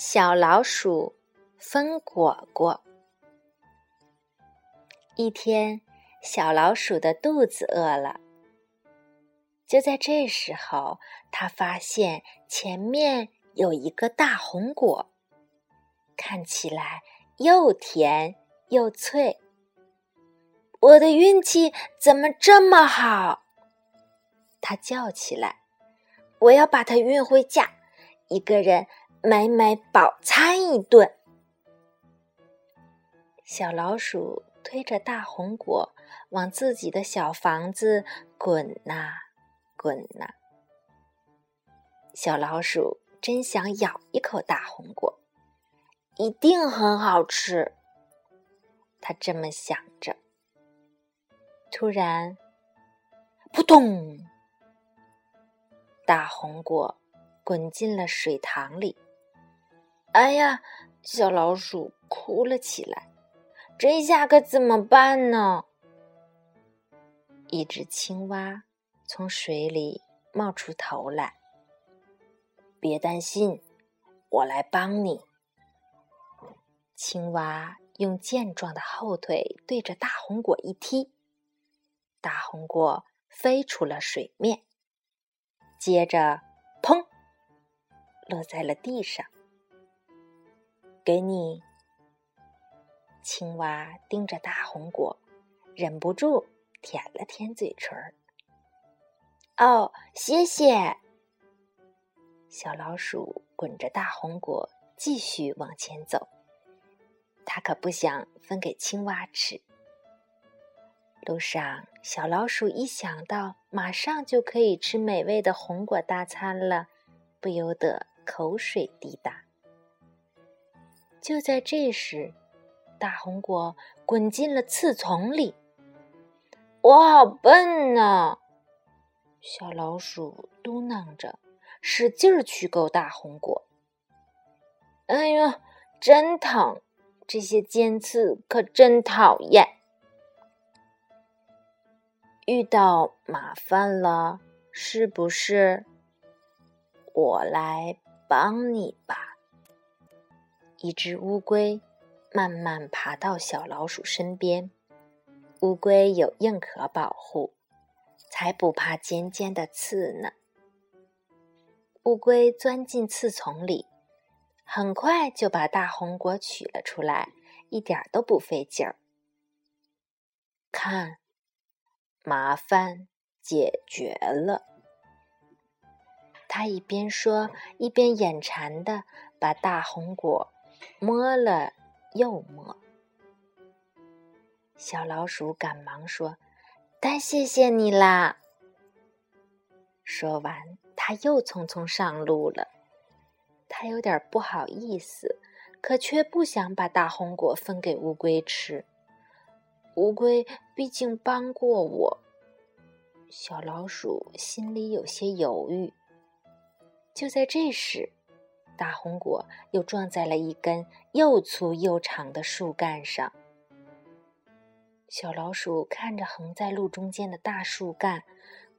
小老鼠分果果。一天，小老鼠的肚子饿了。就在这时候，它发现前面有一个大红果，看起来又甜又脆。我的运气怎么这么好？它叫起来：“我要把它运回家，一个人。”美美饱餐一顿。小老鼠推着大红果往自己的小房子滚呐滚呐。小老鼠真想咬一口大红果，一定很好吃。它这么想着。突然，扑通！大红果滚进了水塘里。哎呀，小老鼠哭了起来。这下可怎么办呢？一只青蛙从水里冒出头来。别担心，我来帮你。青蛙用健壮的后腿对着大红果一踢，大红果飞出了水面，接着砰，落在了地上。给你，青蛙盯着大红果，忍不住舔了舔嘴唇儿。哦，谢谢。小老鼠滚着大红果继续往前走，它可不想分给青蛙吃。路上，小老鼠一想到马上就可以吃美味的红果大餐了，不由得口水滴答。就在这时，大红果滚进了刺丛里。我好笨呐！小老鼠嘟囔着，使劲儿去勾大红果。哎呦，真疼！这些尖刺可真讨厌。遇到麻烦了，是不是？我来帮你吧。一只乌龟慢慢爬到小老鼠身边，乌龟有硬壳保护，才不怕尖尖的刺呢。乌龟钻进刺丛里，很快就把大红果取了出来，一点都不费劲儿。看，麻烦解决了。他一边说，一边眼馋的把大红果。摸了又摸，小老鼠赶忙说：“太谢谢你啦！”说完，他又匆匆上路了。他有点不好意思，可却不想把大红果分给乌龟吃。乌龟毕竟帮过我，小老鼠心里有些犹豫。就在这时，大红果又撞在了一根又粗又长的树干上。小老鼠看着横在路中间的大树干，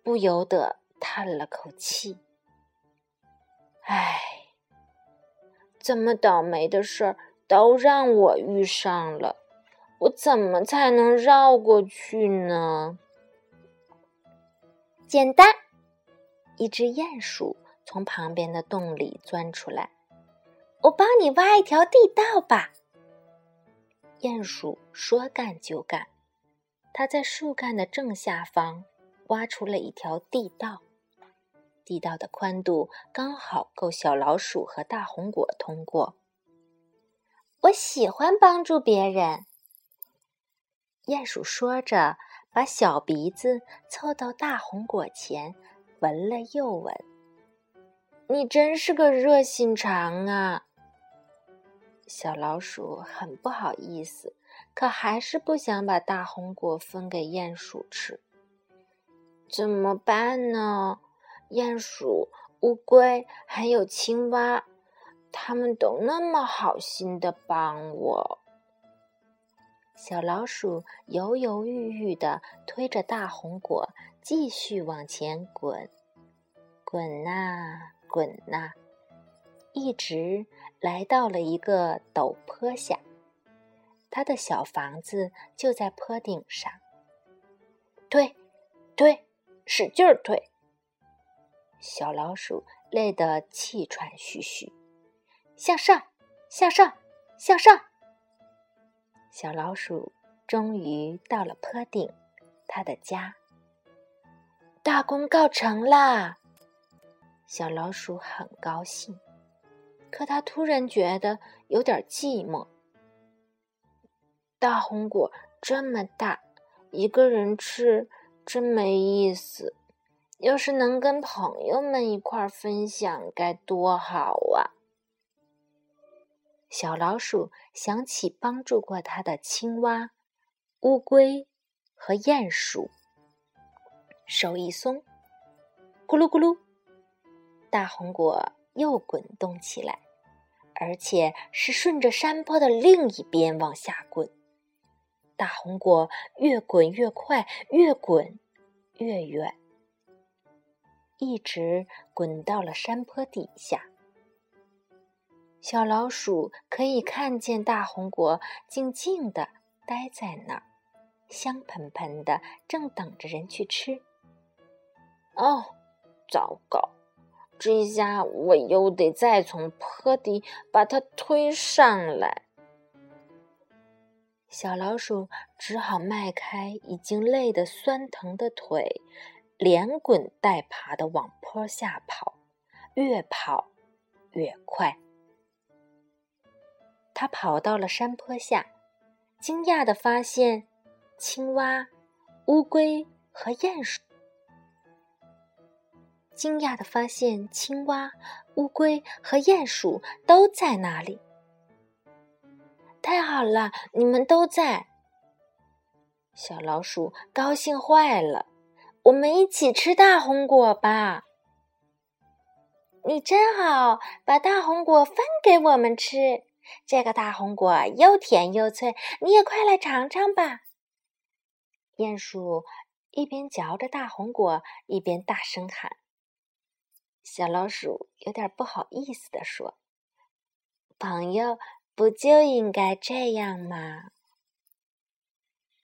不由得叹了口气：“唉，这么倒霉的事儿都让我遇上了，我怎么才能绕过去呢？”简单，一只鼹鼠。从旁边的洞里钻出来，我帮你挖一条地道吧。鼹鼠说干就干，它在树干的正下方挖出了一条地道，地道的宽度刚好够小老鼠和大红果通过。我喜欢帮助别人，鼹鼠说着，把小鼻子凑到大红果前，闻了又闻。你真是个热心肠啊！小老鼠很不好意思，可还是不想把大红果分给鼹鼠吃。怎么办呢？鼹鼠、乌龟还有青蛙，他们都那么好心的帮我。小老鼠犹犹豫豫的推着大红果，继续往前滚，滚呐！滚呐！一直来到了一个陡坡下，他的小房子就在坡顶上。推，推，使劲儿推！小老鼠累得气喘吁吁。向上，向上，向上！小老鼠终于到了坡顶，它的家。大功告成啦！小老鼠很高兴，可它突然觉得有点寂寞。大红果这么大，一个人吃真没意思。要是能跟朋友们一块儿分享，该多好啊！小老鼠想起帮助过它的青蛙、乌龟和鼹鼠，手一松，咕噜咕噜，大红果又滚动起来，而且是顺着山坡的另一边往下滚。大红果越滚越快，越滚越远。一直滚到了山坡底下，小老鼠可以看见大红果静静的待在那儿，香喷喷的，正等着人去吃。哦，糟糕！这下我又得再从坡底把它推上来。小老鼠只好迈开已经累得酸疼的腿。连滚带爬的往坡下跑，越跑越快。他跑到了山坡下，惊讶的发现，青蛙、乌龟和鼹鼠。惊讶的发现，青蛙、乌龟和鼹鼠都在那里。太好了，你们都在！小老鼠高兴坏了。我们一起吃大红果吧！你真好，把大红果分给我们吃。这个大红果又甜又脆，你也快来尝尝吧。鼹鼠一边嚼着大红果，一边大声喊。小老鼠有点不好意思地说：“朋友，不就应该这样吗？”